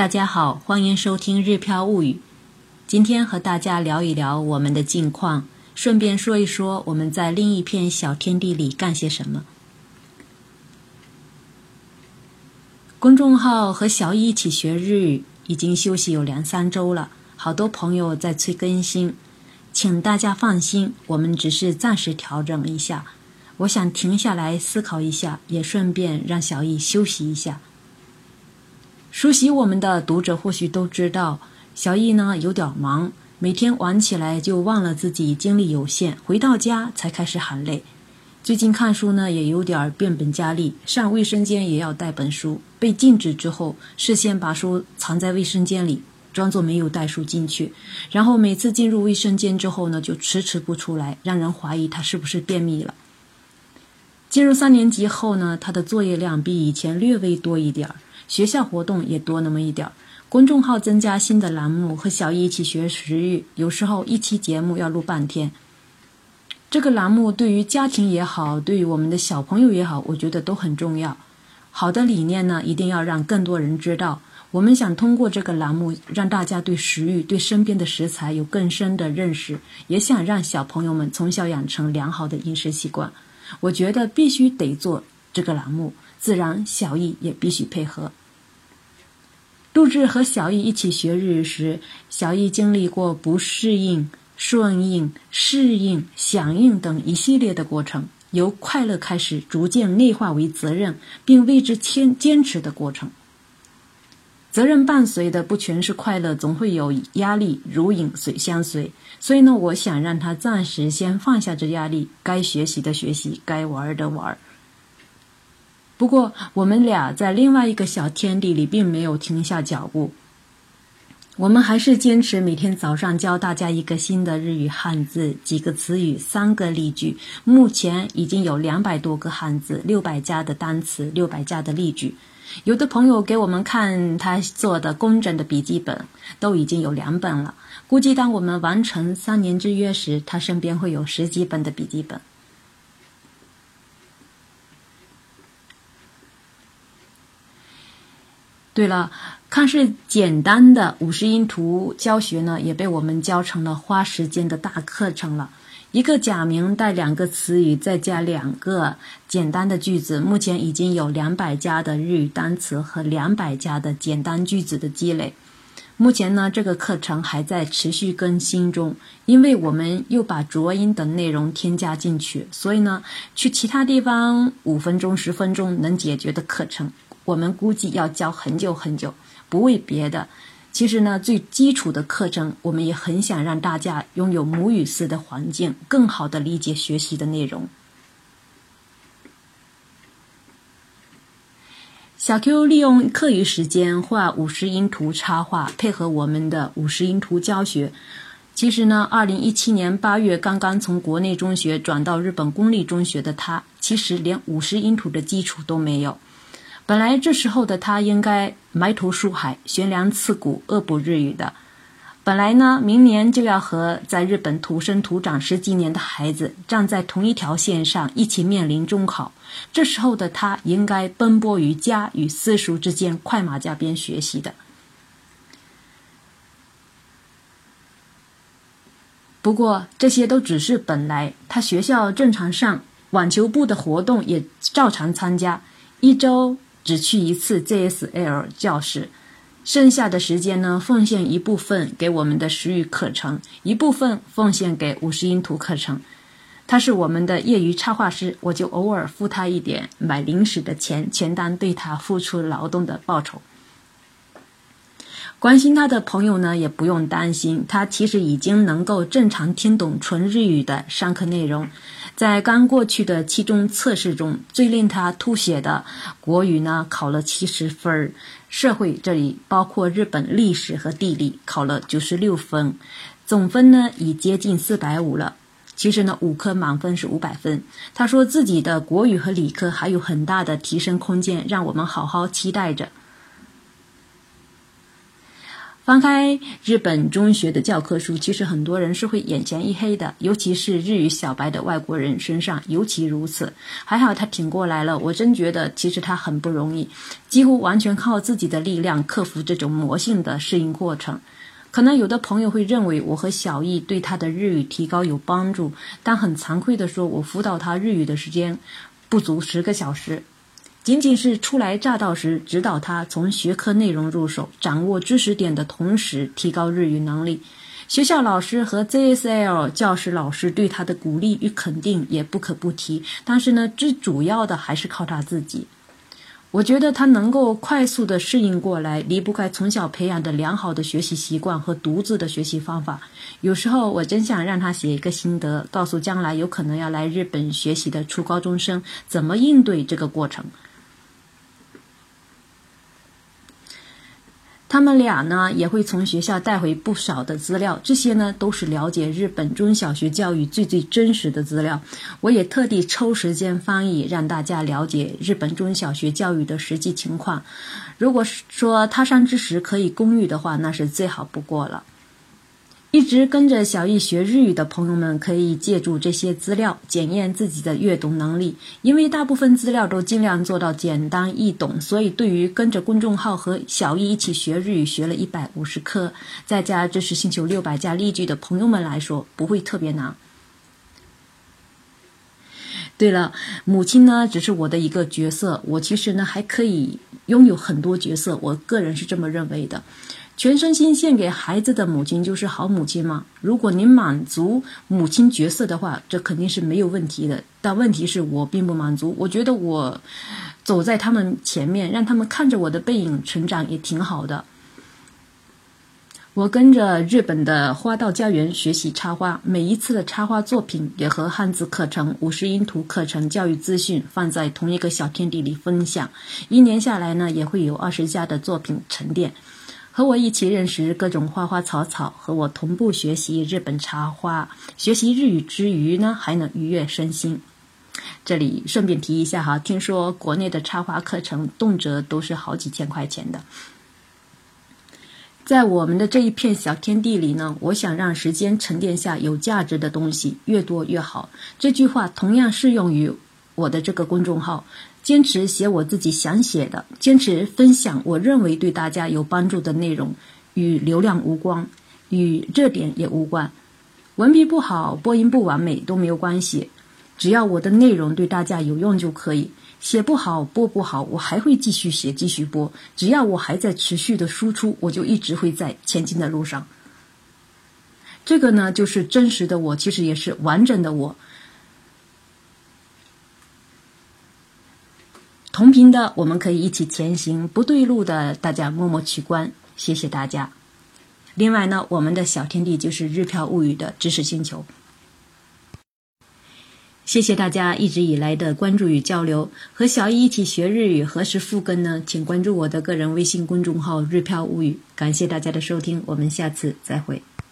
大家好，欢迎收听《日飘物语》。今天和大家聊一聊我们的近况，顺便说一说我们在另一片小天地里干些什么。公众号和小易一起学日语已经休息有两三周了，好多朋友在催更新，请大家放心，我们只是暂时调整一下。我想停下来思考一下，也顺便让小易休息一下。熟悉我们的读者或许都知道，小易呢有点忙，每天晚起来就忘了自己精力有限，回到家才开始喊累。最近看书呢也有点变本加厉，上卫生间也要带本书，被禁止之后，事先把书藏在卫生间里，装作没有带书进去，然后每次进入卫生间之后呢，就迟迟不出来，让人怀疑他是不是便秘了。进入三年级后呢，他的作业量比以前略微多一点儿，学校活动也多那么一点儿。公众号增加新的栏目，和小易一起学食欲，有时候一期节目要录半天。这个栏目对于家庭也好，对于我们的小朋友也好，我觉得都很重要。好的理念呢，一定要让更多人知道。我们想通过这个栏目，让大家对食欲、对身边的食材有更深的认识，也想让小朋友们从小养成良好的饮食习惯。我觉得必须得做这个栏目，自然小易也必须配合。录制和小易一起学日语时，小易经历过不适应、顺应、适应、响应等一系列的过程，由快乐开始，逐渐内化为责任，并为之坚坚持的过程。责任伴随的不全是快乐，总会有压力，如影随相随。所以呢，我想让他暂时先放下这压力，该学习的学习，该玩的玩。不过，我们俩在另外一个小天地里并没有停下脚步，我们还是坚持每天早上教大家一个新的日语汉字，几个词语，三个例句。目前已经有两百多个汉字，六百加的单词，六百加的例句。有的朋友给我们看他做的工整的笔记本，都已经有两本了。估计当我们完成三年之约时，他身边会有十几本的笔记本。对了，看似简单的五十音图教学呢，也被我们教成了花时间的大课程了。一个假名带两个词语，再加两个简单的句子，目前已经有两百加的日语单词和两百加的简单句子的积累。目前呢，这个课程还在持续更新中，因为我们又把浊音等内容添加进去，所以呢，去其他地方五分钟、十分钟能解决的课程，我们估计要教很久很久。不为别的。其实呢，最基础的课程，我们也很想让大家拥有母语式的环境，更好的理解学习的内容。小 Q 利用课余时间画五十音图插画，配合我们的五十音图教学。其实呢，二零一七年八月刚刚从国内中学转到日本公立中学的他，其实连五十音图的基础都没有。本来这时候的他应该埋头书海、悬梁刺股、恶补日语的。本来呢，明年就要和在日本土生土长十几年的孩子站在同一条线上，一起面临中考。这时候的他应该奔波于家与私塾之间，快马加鞭学习的。不过这些都只是本来，他学校正常上，网球部的活动也照常参加，一周。只去一次 JSL 教室，剩下的时间呢，奉献一部分给我们的食语课程，一部分奉献给五十音图课程。他是我们的业余插画师，我就偶尔付他一点买零食的钱，全当对他付出劳动的报酬。关心他的朋友呢，也不用担心，他其实已经能够正常听懂纯日语的上课内容。在刚过去的期中测试中，最令他吐血的国语呢，考了七十分儿；社会这里包括日本历史和地理，考了九十六分，总分呢已接近四百五了。其实呢，五科满分是五百分。他说自己的国语和理科还有很大的提升空间，让我们好好期待着。翻开日本中学的教科书，其实很多人是会眼前一黑的，尤其是日语小白的外国人身上尤其如此。还好他挺过来了，我真觉得其实他很不容易，几乎完全靠自己的力量克服这种魔性的适应过程。可能有的朋友会认为我和小易对他的日语提高有帮助，但很惭愧地说，我辅导他日语的时间不足十个小时。仅仅是初来乍到时，指导他从学科内容入手，掌握知识点的同时，提高日语能力。学校老师和 ZSL 教师老师对他的鼓励与肯定也不可不提。但是呢，最主要的还是靠他自己。我觉得他能够快速的适应过来，离不开从小培养的良好的学习习惯和独自的学习方法。有时候我真想让他写一个心得，告诉将来有可能要来日本学习的初高中生怎么应对这个过程。他们俩呢也会从学校带回不少的资料，这些呢都是了解日本中小学教育最最真实的资料。我也特地抽时间翻译，让大家了解日本中小学教育的实际情况。如果说他山之石可以攻玉的话，那是最好不过了。一直跟着小易学日语的朋友们，可以借助这些资料检验自己的阅读能力。因为大部分资料都尽量做到简单易懂，所以对于跟着公众号和小易一起学日语，学了一百五十课，再加知识星球六百加例句的朋友们来说，不会特别难。对了，母亲呢，只是我的一个角色，我其实呢还可以拥有很多角色，我个人是这么认为的。全身心献给孩子的母亲就是好母亲吗？如果您满足母亲角色的话，这肯定是没有问题的。但问题是我并不满足，我觉得我走在他们前面，让他们看着我的背影成长也挺好的。我跟着日本的花道家园学习插花，每一次的插花作品也和汉字课程、五十音图课程、教育资讯放在同一个小天地里分享。一年下来呢，也会有二十家的作品沉淀。和我一起认识各种花花草草，和我同步学习日本插花，学习日语之余呢，还能愉悦身心。这里顺便提一下哈，听说国内的插花课程动辄都是好几千块钱的。在我们的这一片小天地里呢，我想让时间沉淀下有价值的东西，越多越好。这句话同样适用于我的这个公众号。坚持写我自己想写的，坚持分享我认为对大家有帮助的内容，与流量无关，与热点也无关。文笔不好，播音不完美都没有关系，只要我的内容对大家有用就可以。写不好，播不好，我还会继续写，继续播。只要我还在持续的输出，我就一直会在前进的路上。这个呢，就是真实的我，其实也是完整的我。同频的，我们可以一起前行；不对路的，大家默默取关。谢谢大家。另外呢，我们的小天地就是日漂物语的知识星球。谢谢大家一直以来的关注与交流。和小易一起学日语，何时复更呢？请关注我的个人微信公众号“日漂物语”。感谢大家的收听，我们下次再会。